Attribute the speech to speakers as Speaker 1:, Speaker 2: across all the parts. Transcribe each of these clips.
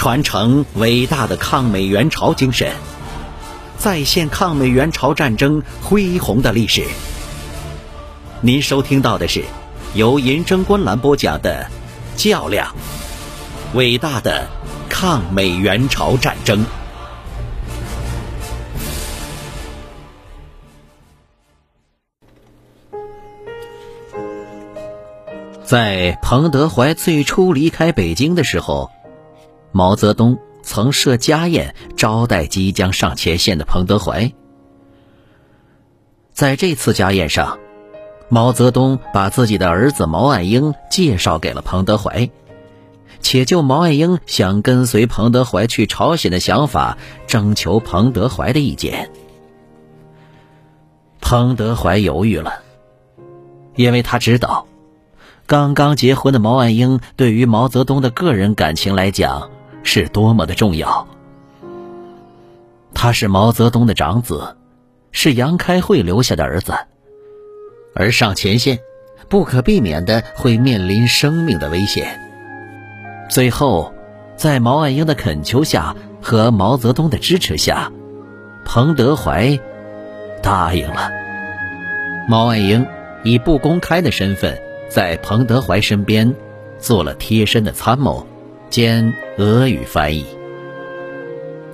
Speaker 1: 传承伟大的抗美援朝精神，再现抗美援朝战争恢宏的历史。您收听到的是由银针观澜播讲的《较量：伟大的抗美援朝战争》。在彭德怀最初离开北京的时候，毛泽东曾设家宴招待即将上前线的彭德怀。在这次家宴上，毛泽东把自己的儿子毛岸英介绍给了彭德怀，且就毛岸英想跟随彭德怀去朝鲜的想法征求彭德怀的意见。彭德怀犹豫了，因为他知道。刚刚结婚的毛岸英，对于毛泽东的个人感情来讲，是多么的重要。他是毛泽东的长子，是杨开慧留下的儿子，而上前线，不可避免的会面临生命的危险。最后，在毛岸英的恳求下和毛泽东的支持下，彭德怀答应了。毛岸英以不公开的身份。在彭德怀身边，做了贴身的参谋，兼俄语翻译。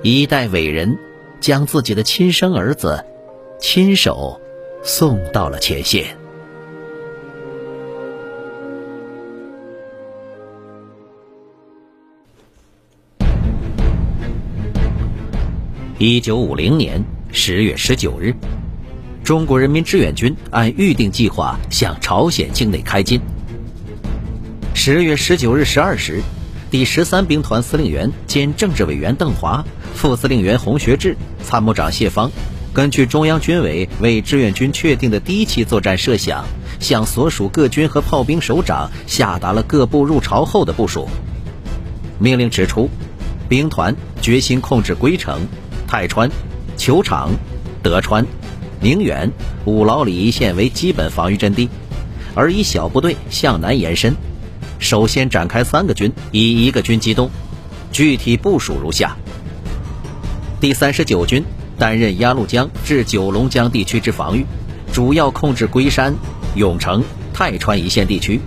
Speaker 1: 一代伟人将自己的亲生儿子亲手送到了前线。一九五零年十月十九日。中国人民志愿军按预定计划向朝鲜境内开进。十月十九日十二时，第十三兵团司令员兼政治委员邓华、副司令员洪学智、参谋长谢芳，根据中央军委为志愿军确定的第一期作战设想，向所属各军和炮兵首长下达了各部入朝后的部署。命令指出，兵团决心控制归城、泰川、球场、德川。宁远、五老里一线为基本防御阵地，而以小部队向南延伸。首先展开三个军，以一个军机动。具体部署如下：第三十九军担任鸭绿江至九龙江地区之防御，主要控制龟山、永城、泰川一线地区，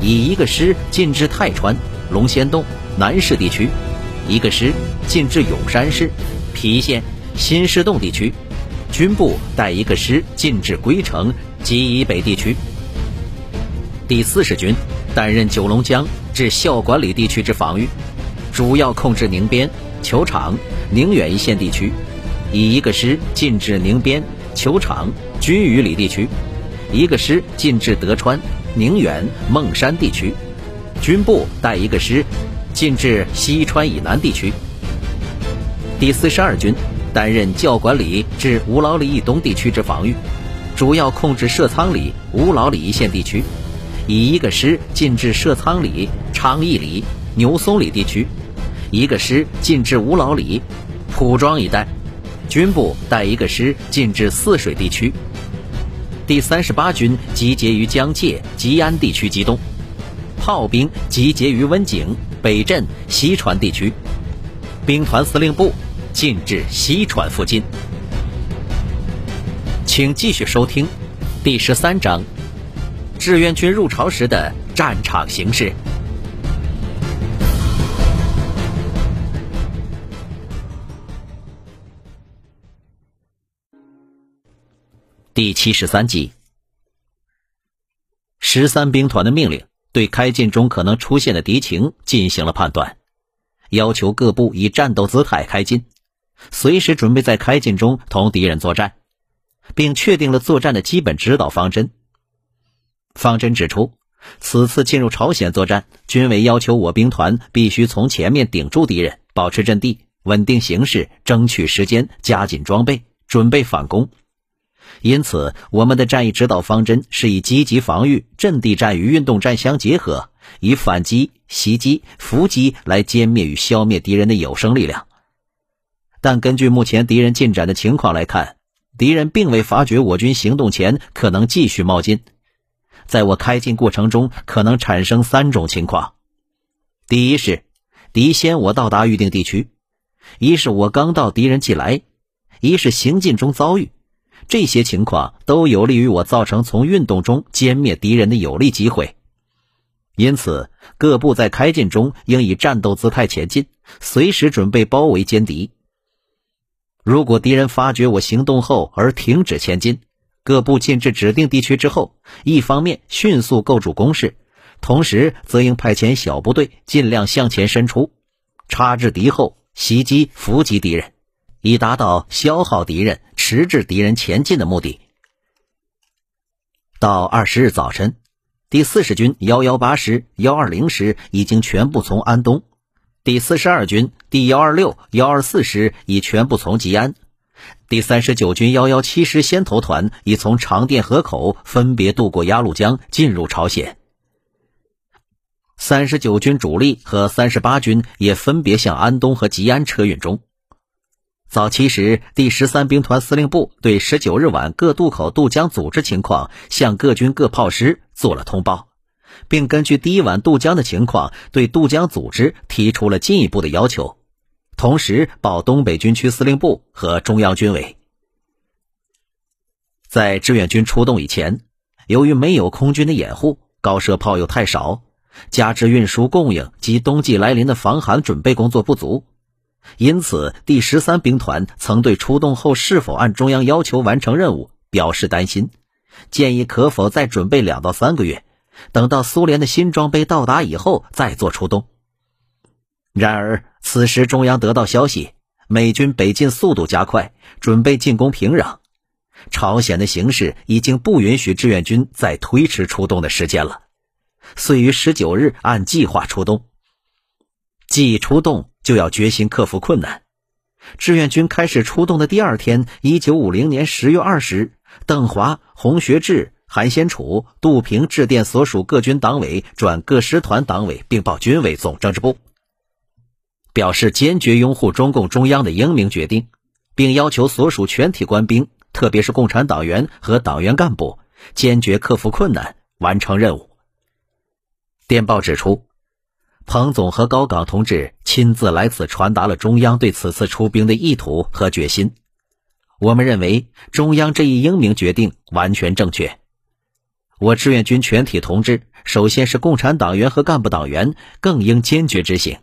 Speaker 1: 以一个师进至泰川、龙仙洞、南市地区，一个师进至永山市、郫县、新市洞地区。军部带一个师进至归城及以北地区。第四十军担任九龙江至孝管里地区之防御，主要控制宁边、球场、宁远一线地区，以一个师进至宁边、球场、军隅里地区，一个师进至德川、宁远、孟山地区。军部带一个师进至西川以南地区。第四十二军。担任教管里至吴老里以东地区之防御，主要控制社仓里、吴老里一线地区，以一个师进至射仓里、昌邑里、牛松里地区，一个师进至五老里、蒲庄一带，军部带一个师进至泗水地区。第三十八军集结于江界、吉安地区机动，炮兵集结于温井、北镇、西川地区，兵团司令部。进至西川附近，请继续收听第十三章：志愿军入朝时的战场形势。第七十三集，十三兵团的命令对开进中可能出现的敌情进行了判断，要求各部以战斗姿态开进。随时准备在开进中同敌人作战，并确定了作战的基本指导方针。方针指出，此次进入朝鲜作战，军委要求我兵团必须从前面顶住敌人，保持阵地，稳定形势，争取时间，加紧装备，准备反攻。因此，我们的战役指导方针是以积极防御、阵地战与运动战相结合，以反击、袭击、伏击来歼灭与消灭敌人的有生力量。但根据目前敌人进展的情况来看，敌人并未发觉我军行动前可能继续冒进。在我开进过程中，可能产生三种情况：第一是敌先我到达预定地区，一是我刚到敌人即来，一是行进中遭遇，这些情况都有利于我造成从运动中歼灭敌人的有利机会。因此，各部在开进中应以战斗姿态前进，随时准备包围歼敌。如果敌人发觉我行动后而停止前进，各部进至指定地区之后，一方面迅速构筑工事，同时则应派遣小部队尽量向前伸出，插至敌后，袭击伏击敌人，以达到消耗敌人、迟滞敌人前进的目的。到二十日早晨。第四十军幺幺八师、幺二零师已经全部从安东，第四十二军第幺二六、幺二四师已全部从吉安，第三十九军幺幺七师先头团已从长甸河口分别渡过鸭绿江进入朝鲜。三十九军主力和三十八军也分别向安东和吉安车运中。早期时，第十三兵团司令部对十九日晚各渡口渡江组织情况向各军各炮师做了通报，并根据第一晚渡江的情况，对渡江组织提出了进一步的要求，同时报东北军区司令部和中央军委。在志愿军出动以前，由于没有空军的掩护，高射炮又太少，加之运输供应及冬季来临的防寒准备工作不足。因此，第十三兵团曾对出动后是否按中央要求完成任务表示担心，建议可否再准备两到三个月，等到苏联的新装备到达以后再做出动。然而，此时中央得到消息，美军北进速度加快，准备进攻平壤，朝鲜的形势已经不允许志愿军再推迟出动的时间了，遂于十九日按计划出动。既出动。就要决心克服困难。志愿军开始出动的第二天，一九五零年十月二十日，邓华、洪学智、韩先楚、杜平致电所属各军党委转各师团党委，并报军委总政治部，表示坚决拥护中共中央的英明决定，并要求所属全体官兵，特别是共产党员和党员干部，坚决克服困难，完成任务。电报指出。彭总和高岗同志亲自来此传达了中央对此次出兵的意图和决心。我们认为中央这一英明决定完全正确。我志愿军全体同志，首先是共产党员和干部党员，更应坚决执行，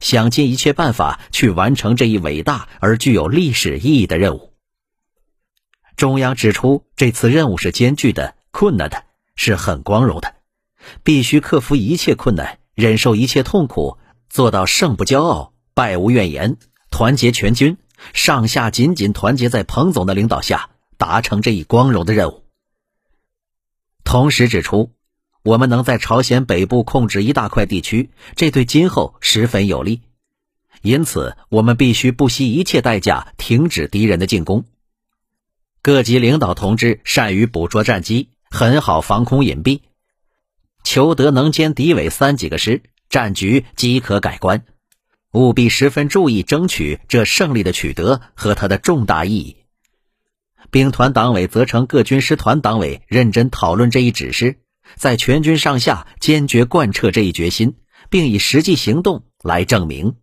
Speaker 1: 想尽一切办法去完成这一伟大而具有历史意义的任务。中央指出，这次任务是艰巨的、困难的，是很光荣的，必须克服一切困难。忍受一切痛苦，做到胜不骄傲，败无怨言，团结全军，上下紧紧团结在彭总的领导下，达成这一光荣的任务。同时指出，我们能在朝鲜北部控制一大块地区，这对今后十分有利。因此，我们必须不惜一切代价停止敌人的进攻。各级领导同志善于捕捉战机，很好防空隐蔽。求得能歼敌伪三几个师，战局即可改观。务必十分注意争取这胜利的取得和它的重大意义。兵团党委责成各军师团党委认真讨论这一指示，在全军上下坚决贯彻这一决心，并以实际行动来证明。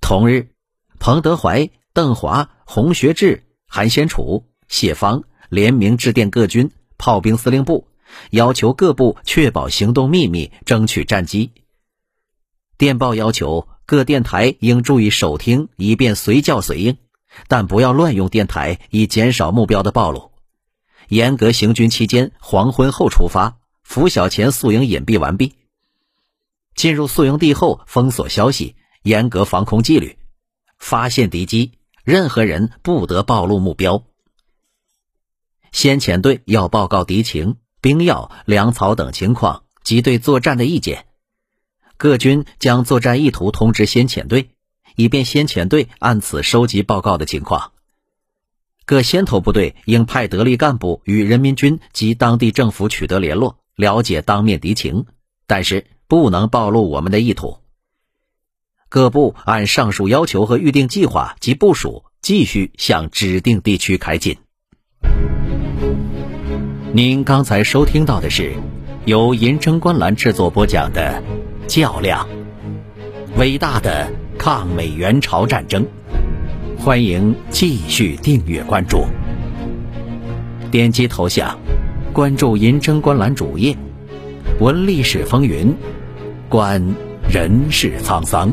Speaker 1: 同日，彭德怀、邓华、洪学智、韩先楚、谢芳联名致电各军炮兵司令部。要求各部确保行动秘密，争取战机。电报要求各电台应注意守听，以便随叫随应，但不要乱用电台，以减少目标的暴露。严格行军期间，黄昏后出发，拂晓前宿营隐蔽完毕。进入宿营地后，封锁消息，严格防空纪律。发现敌机，任何人不得暴露目标。先遣队要报告敌情。兵药、粮草等情况及对作战的意见，各军将作战意图通知先遣队，以便先遣队按此收集报告的情况。各先头部队应派得力干部与人民军及当地政府取得联络，了解当面敌情，但是不能暴露我们的意图。各部按上述要求和预定计划及部署，继续向指定地区开进。您刚才收听到的是由银城观澜制作播讲的《较量》。伟大的抗美援朝战争。欢迎继续订阅关注，点击头像，关注“银针观澜”主页，闻历史风云，观人世沧桑。